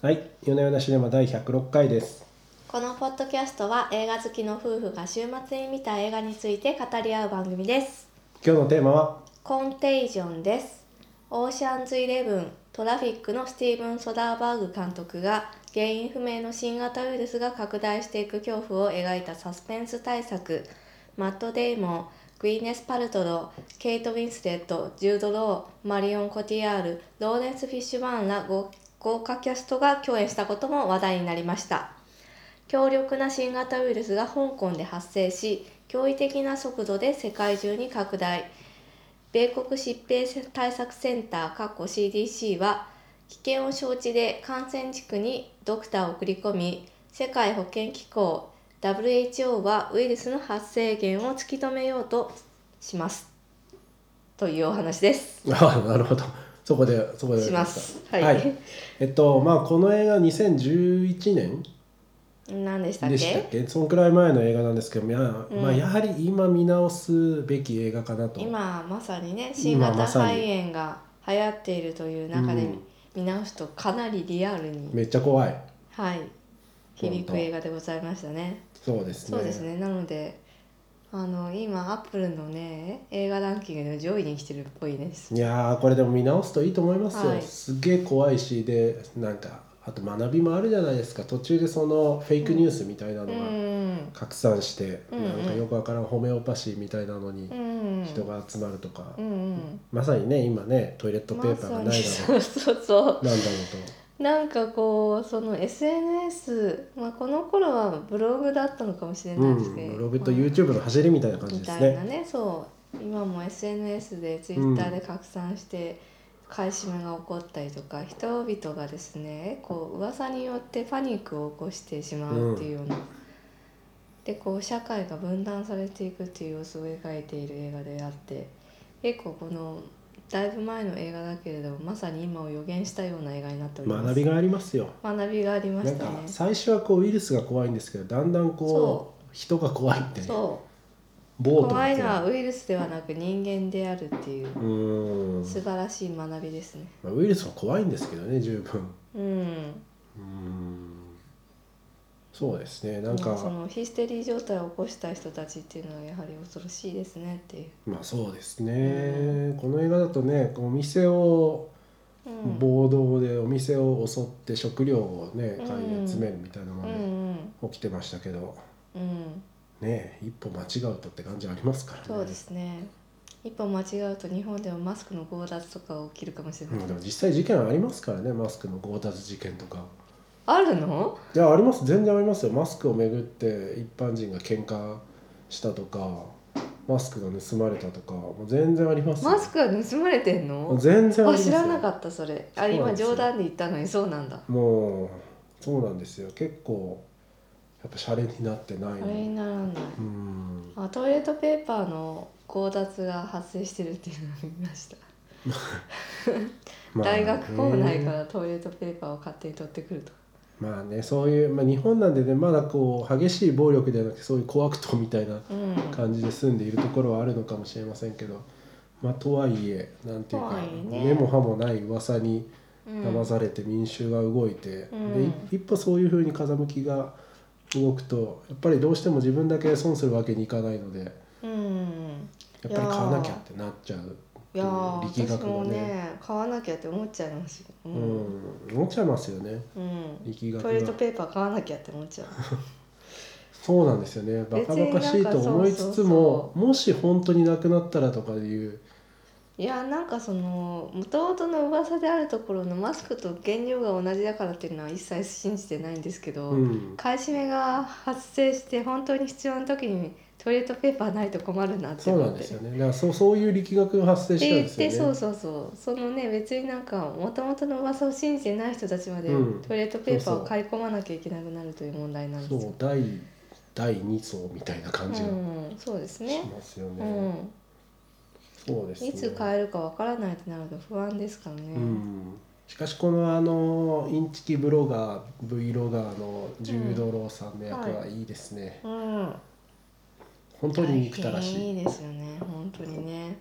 はい、夜な夜なシネマ第106回です。このポッドキャストは映画好きの夫婦が週末に見た映画について語り合う番組です。今日のテーマは、コンテージョンです。オーシャンズイレブントラフィックのスティーブン・ソダーバーグ監督が原因不明の新型ウイルスが拡大していく恐怖を描いたサスペンス大作。マット・デイモングウィネス・パルトロウケイト・ウィンスレットジュード・ローマリオン・コティヤールローレンス・フィッシュバーンら豪豪華キャストが共演したことも話題になりました。強力な新型ウイルスが香港で発生し驚異的な速度で世界中に拡大。米国疾病対策センター CDC は危険を承知で感染地区にドクターを送り込み世界保健機構 WHO はウイルスの発生源を突き止めようとします。というお話です。あなるほど。そこで、そこで。しますはいはい。えっと、まあ、この映画2011年？何でしたっでしたっけ？けそのくらい前の映画なんですけど、いやまあ、やはり今見直すべき映画かなと。今まさにね新型肺炎が流行っているという中でうん見直すとかなりリアルに、めっちゃ怖い。はい響く映画でございましたね。そうですね。そうですねなのであの今アップルのね映画ランキングの上位に来てるっぽいです。いやーこれでも見直すといいと思いますよ、はい。すっげえ怖いしでなんかあと学びもあるじゃないですか。途中でそのフェイクニュースみたいなのうがん。拡散して、うんうん。なんかよくわからんホメオパシーみたいなのにうん人が集まるとか、うんうん。まさにね今ねトイレットペーパーがないだろう、そうそうそう。なんだろうなんかこうその SNS、まあ、この頃はブログだったのかもしれと、ないですけど、うん、ブログと YouTube の走りみたいな感じみですね。たいなね。そう。今も SNS で Twitter で拡散して買い占めが起こったりとか、人々がですねこう噂によってパニックを起こしてしまうっていうような、でこう社会が分断されていくっていう様子を描いている映画であって結構このだいぶ前の映画だけれどもまさに今を予言したような映画になっております。学びがありますよ。学びがありましたね。最初はこうウイルスが怖いんですけどだんだんこそう人が怖いってねそう。怖いのはウイルスではなく人間であるっていう。素晴らしい学びですね。まあ、ウイルスも怖いんですけどね十分。うん。うーんそうですね。なんか、そのヒステリー状態を起こした人たちっていうのはやはり恐ろしいですねっていう、まあそうですね、この映画だとねお店をうん、暴動でお店を襲って食料をねうん。買い集めるみたいなのうんがね、うん。起きてましたけどうん。ね一歩間違うとって感じありますからね。そうですね。一歩間違うと日本でもマスクの強奪とか起きるかもしれない、うん、でも実際事件ありますからねマスクの強奪事件とかあるの？いやあります。全然ありますよ。マスクをめぐって一般人が喧嘩したとかマスクが盗まれたとかもう全然ありますよ。マスクが盗まれてんの？全然あります知らなかったそれ。あ今そうなんですよ。冗談で言ったのにそうなんだ。もうそうなんですよ。結構やっぱシャレになってないあれにならない。うん。あトイレットペーパーの強奪が発生してるっていうのを見ました、まあ大学構内かねらトイレットペーパーを勝手に取ってくるとまあねそういう、まあ、日本なんでねまだこう激しい暴力ではなくてそういう小悪党みたいなうん。感じで住んでいるところはあるのかもしれませんけどまあとはいえなんていうかね。根も葉もない噂にうん騙されて民衆が動いて、うん。で一一歩そういうふうに風向きが動くとやっぱりどうしても自分だけ損するわけにいかないのでうん。やっぱり買わなきゃってなっちゃういやー力学私もがねね買わなきゃって思っちゃいますよ、ううん。ん、思っちゃいますよね。うん。力学トイレットがペーパー買わなきゃって思っちゃう。そうなんですよね。バカバカしいと思いつつももし本当になくなったらとかいう。いやなんかその元々の噂であるところのマスクと原料が同じだからっていうのは一切信じてないんですけど、うん。買い占めが発生して本当に必要な時にトイレットペーパーないと困るなってそうなんですよね。だからそうそういう力学が発生したんでですよね。でそうそうそう。そのね別になんかもともとの噂を信じてない人たちまでうん。トイレットペーパーを買い込まなきゃいけなくなるという問題なんですよ。そう第第2層みたいな感じがうん、そうですしね。ますよね、うん、そうですね。いつ買えるかわからないってなると不安ですからね。うん。しかしこのあのインチキブロガー V ロガーのジュード・ローさんの役はいいですね、うん、本当に憎たらしい、ですよね本当にね。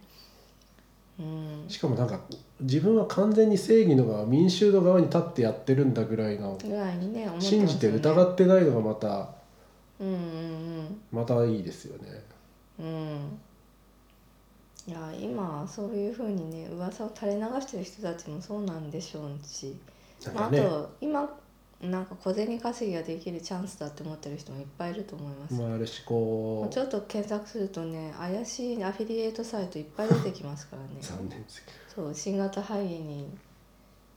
うん、しかもなんか自分は完全に正義の側民衆の側に立ってやってるんだぐらいのぐらいにね信じて疑ってないのがまたうんうんまたいいですよね。うん。うんいや今そういうふうにね噂を垂れ流してる人たちもそうなんでしょうし、まあ、あと今なんか小銭稼ぎができるチャンスだって思ってる人もいっぱいいると思います、もあるしこちょっと検索するとね怪しいアフィリエイトサイトいっぱい出てきますからね。う残念ですけそう新型肺炎に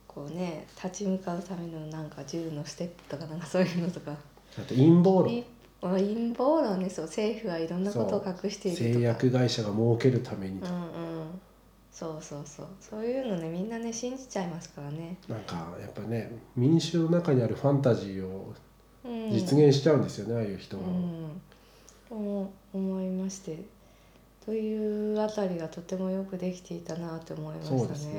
こうね立ち向かうためのなんか10のステップとかなんかそういうのとか。どあと陰謀論。い陰謀論ねそう政府がいろんなことを隠しているとか。製薬会社が儲けるためにと。うんうんそうそうそう。そういうのねみんなね信じちゃいますからね、なんかやっぱね民衆の中にあるファンタジーをうん、実現しちゃうんですよね、ああいう人は。うん。と思いまして。というあたりがとてもよくできていたなって思いましたね。そうですね。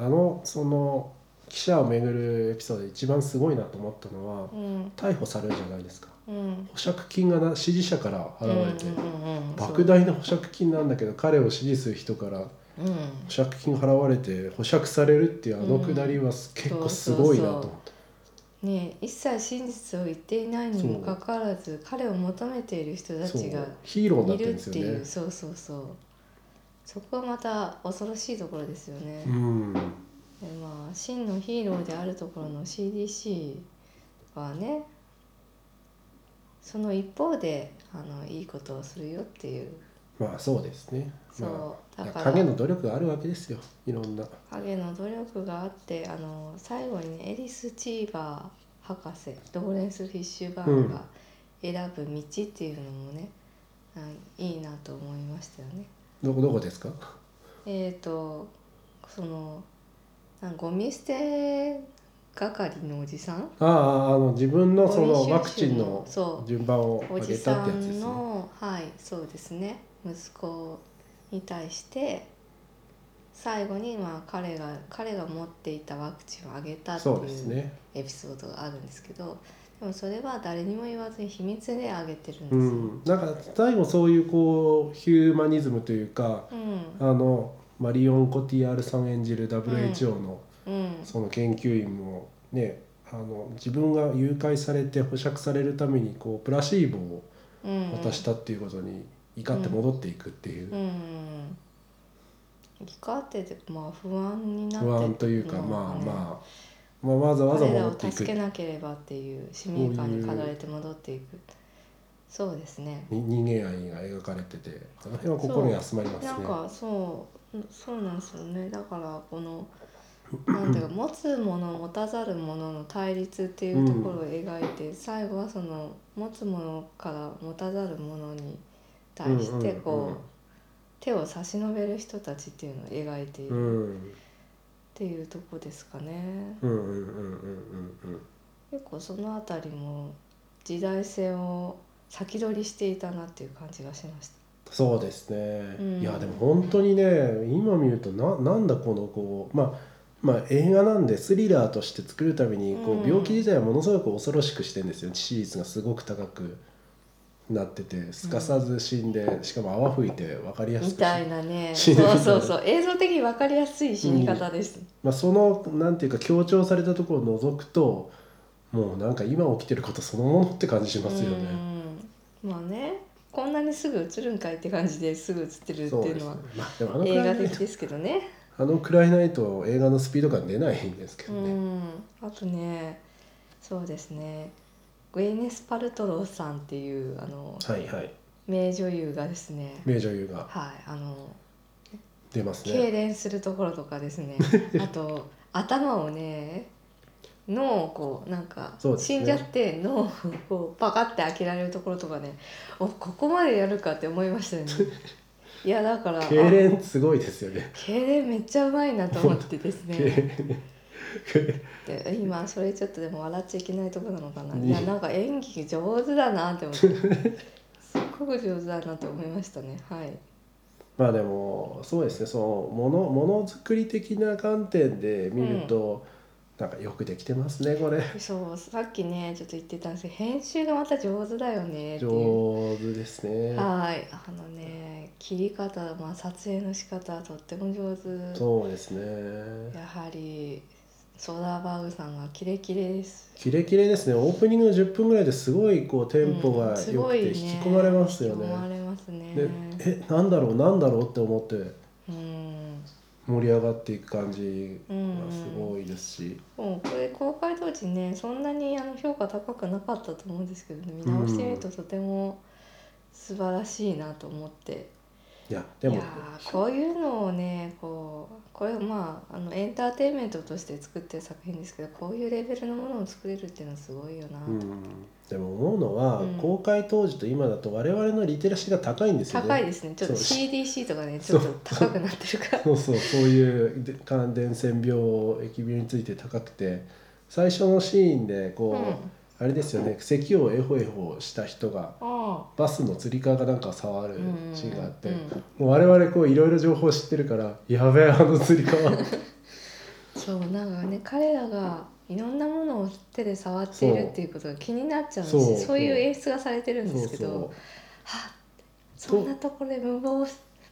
あのその記者をめぐるエピソードで一番すごいなと思ったのはうん。逮捕されるじゃないですか。うん。保釈金がな支持者から払われて、うんうんうんうん。莫大な保釈金なんだけど彼を支持する人から保釈金払われて保釈されるっていうあのくだりは結構すごいなと思った、うん、ね一切真実を言っていないにもかかわらず彼を求めている人たちがヒーローになっいるってるんですよね。ていう。そうそうそう。そこはまた恐ろしいところですよね。うん。でまあ真のヒーローであるところの CDC はねその一方であのいいことをするよっていうまあそうですね。そうまあだから。影の努力があるわけですよ。いろんな。影の努力があってあの最後にねエリス・チーバー博士ローレンス・フィッシュバーグが選ぶ道っていうのもね、あいいなと思いましたよね。どこどこですか？えっ、とそのゴミ捨て係のおじさん？あああの自分のそのワクチンの順番をお上げたってやつですね。のはいそうですね息子に対して最後にまあ彼が彼が持っていたワクチンをあげたっていうね。エピソードがあるんですけどでもそれは誰にも言わずに秘密であげてるんですうよ。ん。なんか最後そういうこうヒューマニズムというかうん。あのマリオン・コティアールさん演じる WHO のうん。その研究員もねあの自分が誘拐されて保釈されるためにこうプラシーボをうん。渡したっていうことに怒って戻っていくっていう。うん。うん。怒っててまあ不安になって不安というかのまあねまあまあわざわざ戻っていく。助けなければっていう使命感に駆られて戻っていく。そうですね。に人間愛が描かれててその辺は心に休まりますね。なんかそうそうなんですよね。だからこのなんていうか持つもの持たざるものの対立っていうところを描いて、最後はその持つものから持たざるものに対してこう,、手を差し伸べる人たちっていうのを描いている。うんっていうとこですかね。結構そのあたりも時代性を先取りしていたなっていう感じがしました。そうですね、うん。いやでも本当にね今見るとななんだこのこうまあまあ映画なんでスリラーとして作るためにこうん。う病気自体はものすごく恐ろしくしてるんですよ。致死率がすごく高くなっててすかさず死んで、しかも泡吹いて分かりやすくみたいなね そうそうそう映像的に分かりやすい死に方です。まあ、そのなんていうか強調されたところを除くともうなんか今起きてることそのものって感じしますよね。うんまあねこんなにすぐ映るんかいって感じですぐ映ってるっていうのは。まあでもあのく映画的ですけどね。あのくらいないと映画のスピード感出ないんですけどね。うん、あとねそうですねグエネス・パルトローさんっていうあのはいはい。名女優がですね。名女優が。はいあの出ます痙ね。攣するところとかですね。あと頭をね脳をこうなんかそうですね。死んじゃって脳をこうパカって開けられるところとかねおここまでやるかって思いましたよね。いやだからあ痙攣すごいですよね。痙攣めっちゃうまいなと思ってです 痙ね攣で今それちょっとでも笑っちゃいけないところなのかな、ね。いやなんか演技上手だなって思って。すっごく上手だなと思いましたね。はい。まあでもそうですね。そのものものづくり的な観点で見ると、なんかよくできてますねこれ。そうさっきねちょっと言ってたんですけど編集がまた上手だよね上手ですね。はい。あのね切り方、まあ、撮影の仕方はとっても上手。そうですね。やはりソーダーバーグさんがキレキレです。キレキレですね。オープニングの10分ぐらいですごいこうテンポが良くて引き込まれますよね,、引き込まれますね。でえなんだろう？なんだろうって思ってうん。盛り上がっていく感じがうんすごいですし、もうこれ公開当時ねそんなにあの評価高くなかったと思うんですけどね見直してみるととても素晴らしいなと思って、いやでも。いやーこういうのをねこうこれまああのエンターテインメントとして作ってる作品ですけどこういうレベルのものを作れるっていうのはすごいよなと、うん、でも思うのは、うん。公開当時と今だと我々のリテラシーが高いんですよね。高いですね。ちょっと CDC とかねちょっと高くなってるから。そう。そう。そういうで感電線病疫病について高くて最初のシーンでこう、うんあれですよね。咳をエホエホした人があバスのつり革がなんか触るシーンがあって、うんもう我々こういろいろ情報知ってるからやべえあのつり革。そうなんかね彼らがいろんなものを手で触っているっていうことが気になっちゃうんですよ。そうそう。いう演出がされてるんですけどそうはっそんなところで無謀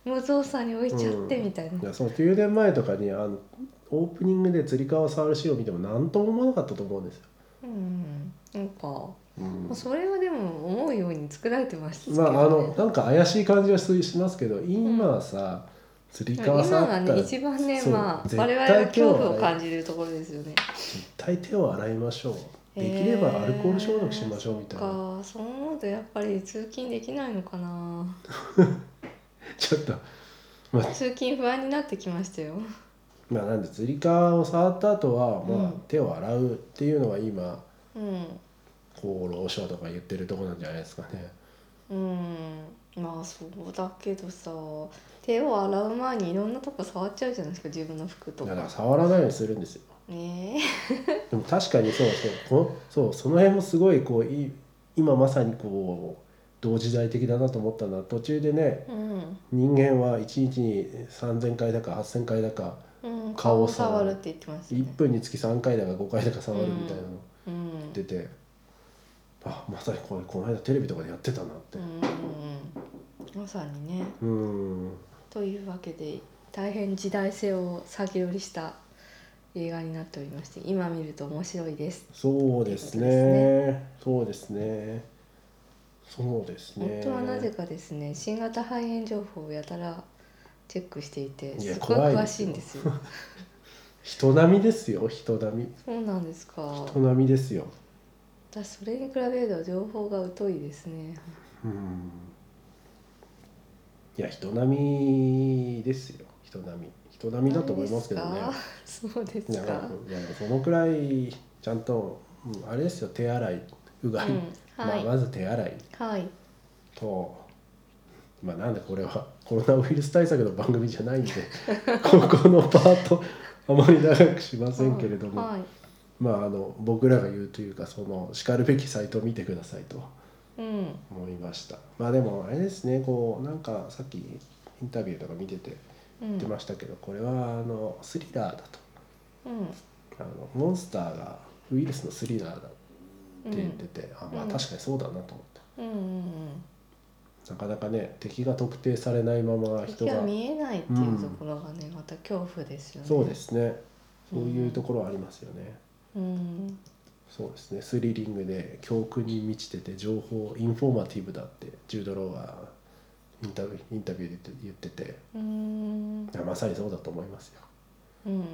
無造作に置いちゃってみたいな、いやその9年前とかにあのオープニングでつり革を触るシーンを見ても何とも思わなかったと思うんですよ。うんなんか、うん。まあそれはでも思うように作られてましたけど、ね、まああのなんか怪しい感じはししますけど今はさ、つり革今触ったらがね一番ねまあ我々は恐怖を感じるところですよね。絶対手を洗いましょう。できればアルコール消毒しましょうみたいな、えーそう思うとやっぱり通勤できないのかな。ちょっとまあ。通勤不安になってきましたよ。まあなんでつり革を触った後は、まあうん。手を洗うっていうのが今うん。厚労省とか言ってるとこなんじゃないですかね。うん。まあそうだけどさ手を洗う前にいろんなとこ触っちゃうじゃないですか自分の服とだからか触らないようにするんですよ。ね でも確かにそうそうこのそうその辺もすごいこうい今まさにこう同時代的だなと思ったのは途中でねえうん。人間は1日に3,000回だか8,000回だかうん、顔を触る。触るって言ってました1ね分につき3回だか5回だか触るみたいなの。うん出て、あまさにこれこの間テレビとかでやってたなって。うんまさにね。うん。というわけで大変時代性を先取りした映画になっておりまして今見ると面白いです。そうですね。そうですね。そうですね。本当はなぜかですね新型肺炎情報をやたらチェックしていていやすごい詳怖いですよ。しいんですよ。人並みですよ人並み。そうなんですか。人並みですよ私それに比べると情報が疎いですね。うん。いや人並みですよ。人並み。人並みだと思いますけどね。そうですか。いやそのくらいちゃんと、うんあれですよ。手洗いうがい、うん。はい。まあ、まず手洗い。はい。とまあなんでこれはコロナウイルス対策の番組じゃないんで ここのパートあまり長くしませんけれども、はいまああの僕らが言うというかそのしかるべきサイトを見てくださいと。うん。思いました。まあでもあれですねこうなんかさっきインタビューとか見ててうん言ってましたけど、これはあのスリラーだと。うん。あのモンスターがウイルスのスリラーだって言ってて、あまあうん。確かにそうだなと思って、うんうんうん。なかなかね敵が特定されないまま人が。見えないっていうところがね、また恐怖ですよね。そうですね。そういうところはありますよね、うん。そうですね。スリリングで教訓に満ちてて情報インフォーマティブだってジュード・ローがインタビューインタビューで言ってて。うん。まさにそうだと思いますよ。うん。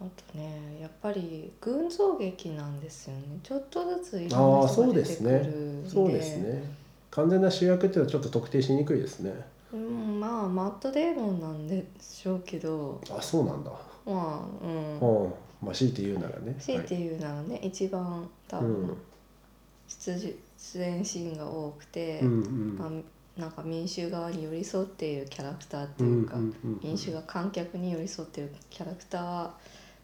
あとねやっぱり群像劇なんですよね。ちょっとずついろんな人が出てくですねるんでそうですね。完全な主役っていうのはちょっと特定しにくいですね。うん。まあマット・デーモンなんでしょうけど。あそうなんだまあうん。うん。まあ強いて言うならね。強いて言うならね、一番多はい、分出じ出演シーンが多くて、うんうん。まあ、なんか民衆側に寄り添っているキャラクターってうんいうか、うんうん。民衆が観客に寄り添っているキャラクターは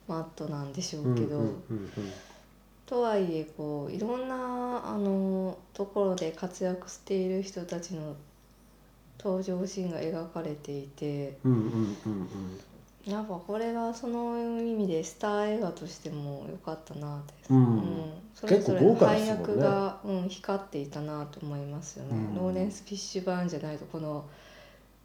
マットなんでしょうけど、うんうん。とはいえこういろんなあのところで活躍している人たちの登場シーンが描かれていてうんうんうんうんやっぱこれはその意味でスター映画としても良かったなって、うん。それぞれの配役が、うん、光っていたなと思いますよね、うん。ローレンス・フィッシュバーンじゃないとこの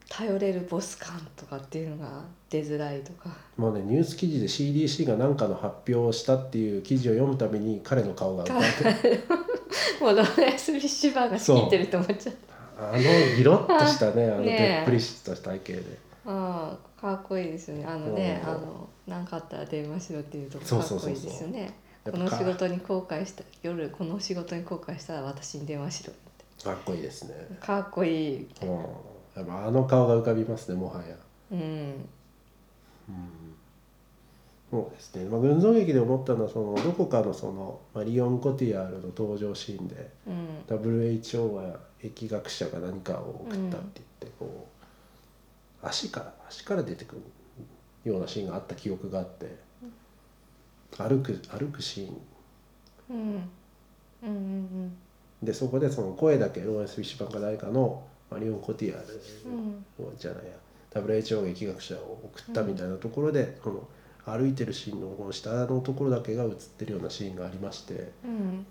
頼れるボス感とかっていうのが出づらいとか。もうねニュース記事で CDC が何かの発表をしたっていう記事を読むたびに彼の顔が浮かんで。もうローレンス・フィッシュバーンが仕切ってると思っちゃう。あのギロッとしたねあのでっぷりした体型でああかっこいいですよね。あのねうんあの何かあったら電話しろっていうとこかっこいいですよね。この仕事に後悔した夜この仕事に後悔したら私に電話しろって。かっこいいですね、かっこいい。うん、やっぱあの顔が浮かびますねもはや、うん。うん、そうですね、まあ、群像劇で思ったのはそのどこかのそのマリオン・コティアールの登場シーンでうん。WHO は疫学者が何かを送ったって言ってこう足から足から出てくるようなシーンがあった記憶があって歩く歩くシーン。うん。うんうんでそこでその声だけローレンス・フィッシュバンか誰かのマリオン・コティアールうん。じゃないや WHO が疫学者を送ったみたいなところで、この歩いてるシーンのこの下のところだけが映ってるようなシーンがありましてうん。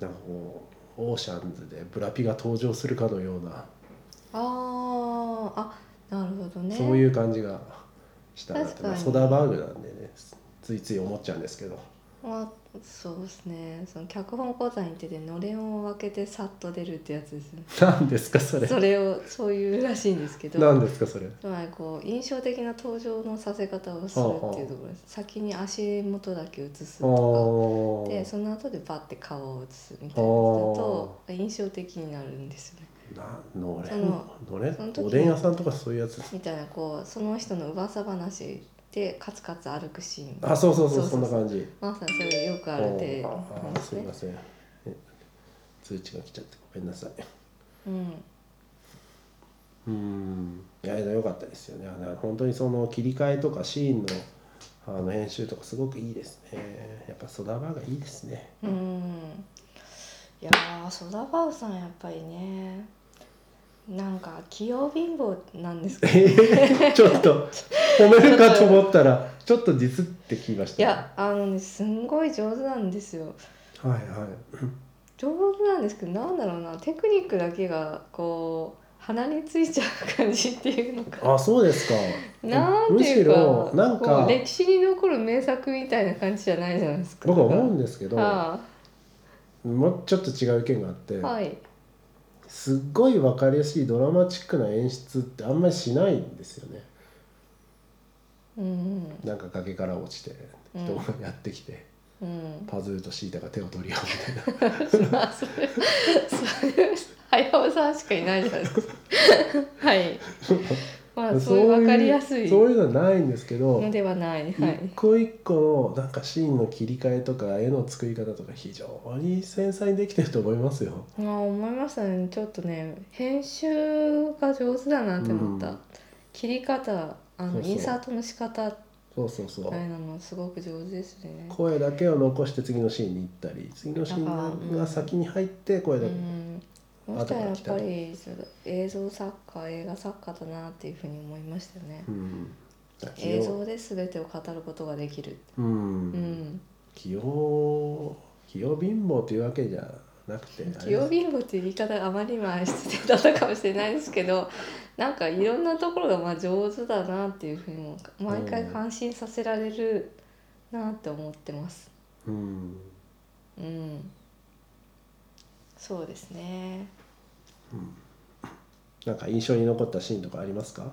なんかこうオーシャンズでブラピが登場するかのような、あー。あなるほどね。そういう感じがしたなって、確かに。まあ、ソダーバーグなんでねついつい思っちゃうんですけど。まあそうですね。その脚本講座に行っててのれんを開けてさっと出るってやつですね。何ですかそれ。それをそういうらしいんですけど。何ですかそれ。つまりこう印象的な登場のさせ方をするっていうところです。先に足元だけ映すあとか。でーその後でバッて顔を映すみたいなのだと印象的になるんですよねな。のれ。んそののれんおでん屋さんとかそういうやつみたいなこうその人の噂話でカツカツ歩くシーン。あそうそうそうそうそうんそな感じ。まさにそれよくあるでああすみません。え通知が来ちゃってごめんなさい。うん。うん。いや良かったですよね。本当にその切り替えとかシーンのあの編集とかすごくいいですね。やっぱソダバーがいいですね。うん。いやーソダバウさんやっぱりねなんか器用貧乏なんですけどえーちょっと褒めるかと思ったら ちょっとディスってきましいたね、やあのねすんごい上手なんですよ。はいはい。上手なんですけどなんだろうな。テクニックだけがこう鼻についちゃう感じっていうのか。あそうですか。なんていうかなんか歴史に残る名作みたいな感じじゃないじゃないですか。僕は思うんですけどはもうちょっと違う意見があって、あはいすっごい分かりやすいドラマチックな演出ってあんまりしないんですよね。うん。なんか崖から落ちてうん。人がやってきて、うん。パズーとシータが手を取り合うみたいな。まあそれそれ早尾さんしかいないじゃないですか。はい まあそういう分かりやすい。そういうのはないんですけど、のではない。はい。一個一個のなんかシーンの切り替えとか絵の作り方とか非常に繊細にできてると思いますよ。まあ思いましたね。ちょっとね編集が上手だなって思った、うん。切り方あのインサートの仕方あそうそうそう。れなのすごく上手ですね。声だけを残して次のシーンに行ったり次のシーンが先に入って声うだけ、んそしたらやっぱり映像作家映画作家だなっていうふうに思いましたよね。うん。映像で全てを語ることができる。うん、うん。器用器用貧乏というわけじゃなくて器用貧乏っていう言い方があまりまあ失礼だったかもしれないですけど なんかいろんなところがまあ上手だなっていうふうにも毎回感心させられるなって思ってます。うん。うんそうですね。なんか印象に残ったシーンとかありますか？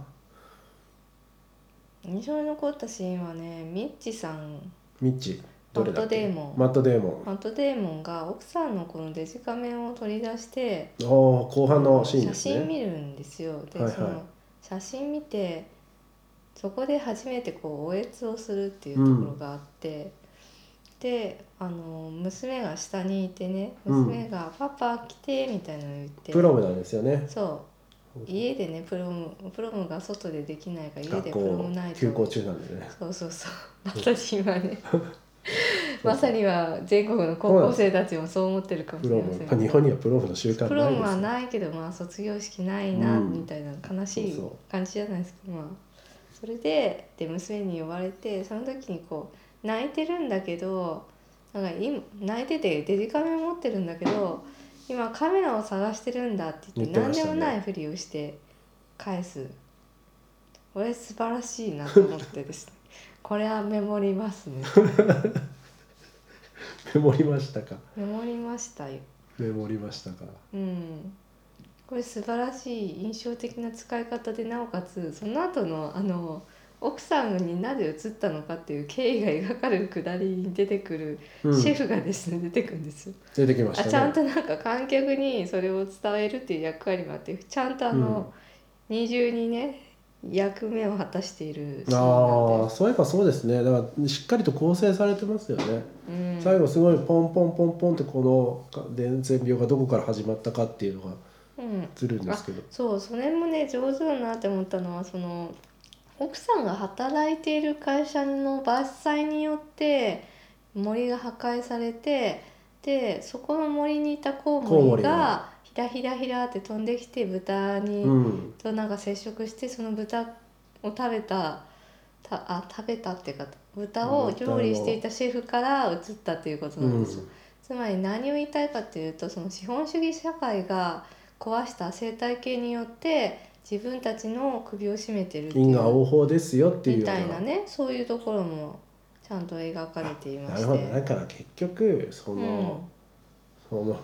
印象に残ったシーンはねミッチさん。ミッチどれだっけ？マットデーモン。マットデーモン。マット・デーモンが奥さんのこのデジカメを取り出してああ後半のシーンですね。写真見るんですよ。で、はいはい。その写真見てそこで初めてこうおえつをするっていうところがあって、であの娘が下にいてねうん。娘が「パパ来て」みたいなの言って。プロムなんですよね。そう。家でねプロムプロムが外でできないから家学でプロ校ムナイト休校中なんでね。そうそうそう。まさに今ね。まさには全国の高校生たちもそう思ってるかもしプロムれません日本にはプロムの習慣プロムはないですよ。ないけどまあ卒業式ないなうん。みたいな悲しいそうそう。感じじゃないですか、まあそれでで娘に呼ばれてその時にこう泣いてるんだけどなんか今泣いててデジカメ持ってるんだけど今カメラを探してるんだって言って何で言ってましたね。もないふりをして返す。これ素晴らしいなと思ってですね。これはメモりますね。メモりましたか？メモりましたよ。メモりましたか？うん。これ素晴らしい印象的な使い方でなおかつその後のあの奥さんになぜ移ったのかっていう経緯が描かれるくだりに出てくるうん。シェフがですね、出てくるんですよ。出てきましたね。あちゃんとなんか観客にそれを伝えるっていう役割もあってちゃんとあの、二重にね役目を果たしているああそういえばそうですね。だからしっかりと構成されてますよね、で、うん、最後すごいポンポンポンポンってこの伝染病がどこから始まったかっていうのがうん、映るんですけど。そうそれもね上手だなって思ったのはその奥さんが働いている会社の伐採によって森が破壊されてでそこの森にいたコウモモリが。ひらひらひらって飛んできて豚に、うん。となんか接触してその豚を食べたたあ食べたっていうか豚を料理していたシェフから移ったということうんなんですよ。つまり何を言いたいかというとその資本主義社会が壊した生態系によって自分たちの首を絞めてるってい因果応う報ですよっていうみような。たいなねそういうところもちゃんと描かれていましなるほど。だて。から結局その、うん。その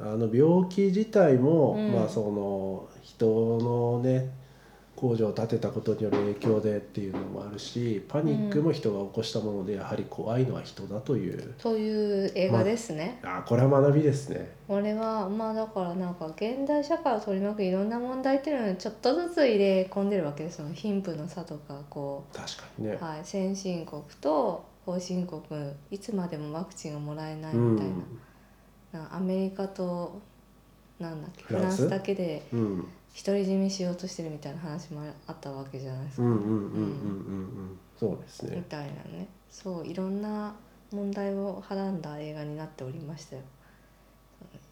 あの病気自体も、うん。まあその人のね工場を建てたことによる影響でっていうのもあるしパニックも人が起こしたものでやはり怖いのは人だという、という映画ですね。あこれは学びですね。これはまあだからなんか現代社会を取り巻くいろんな問題っていうのをちょっとずつ入れ込んでるわけですその貧富の差とかこ確かにね。う、。はい、先進国と後進国いつまでもワクチンがもらえないうんみたいな,、なんかアメリカとなんだっけフフランス？ランスだけでうん独り占めしようとしてるみたいな話もあったわけじゃないですか、うんうんうんうんうんうん。そうですね。みたいなね。そういろんな問題をはらんだ映画になっておりましたよ。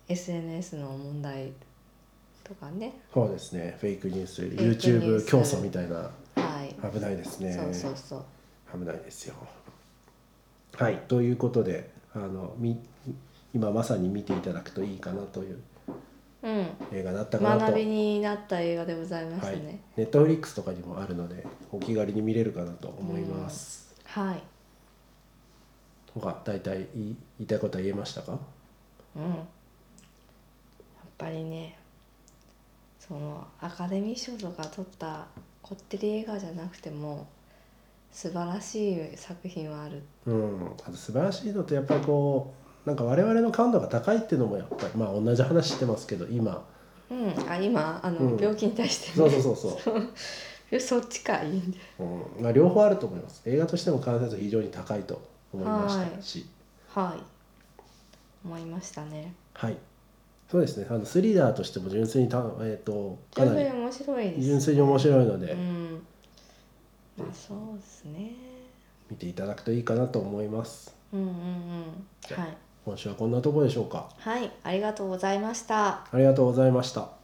SNS の問題とかね。そうですね。フェイクニュース、イクニュー YouTube ス競争みたいな。はい。危ないですね。そうそうそう。危ないですよ。はい。ということであのみ今まさに見ていただくといいかなといううん映画だったかなと。学びになった映画でございましたはいね。ネットフリックスとかにもあるのでお気軽に見れるかなと思います。はい、他大体言い言いたいことは言えましたか？うん、やっぱりねそのアカデミー賞とか取ったこってり映画じゃなくても素晴らしい作品はあるうん。あと素晴らしいのとやっぱりこうなんか我々の感度が高いっていうのもやっぱりまあ同じ話してますけど今。うん。あ今あの、うん。病気に対して。そうそうそうそう。そっちかいいんでうん。まあ、両方あると思います。映画としても完成度非常に高いと思いましたし。はい。思いましたね。はい、そうですね。あのスリラーとしても純粋にた、えー、とかなり純粋に面白いです、ね、純粋に面白いので、うん。まあそうですね。見ていただくといいかなと思います。うんうんうん。はい今週はこんなところでしょうか。はいありがとうございました。ありがとうございました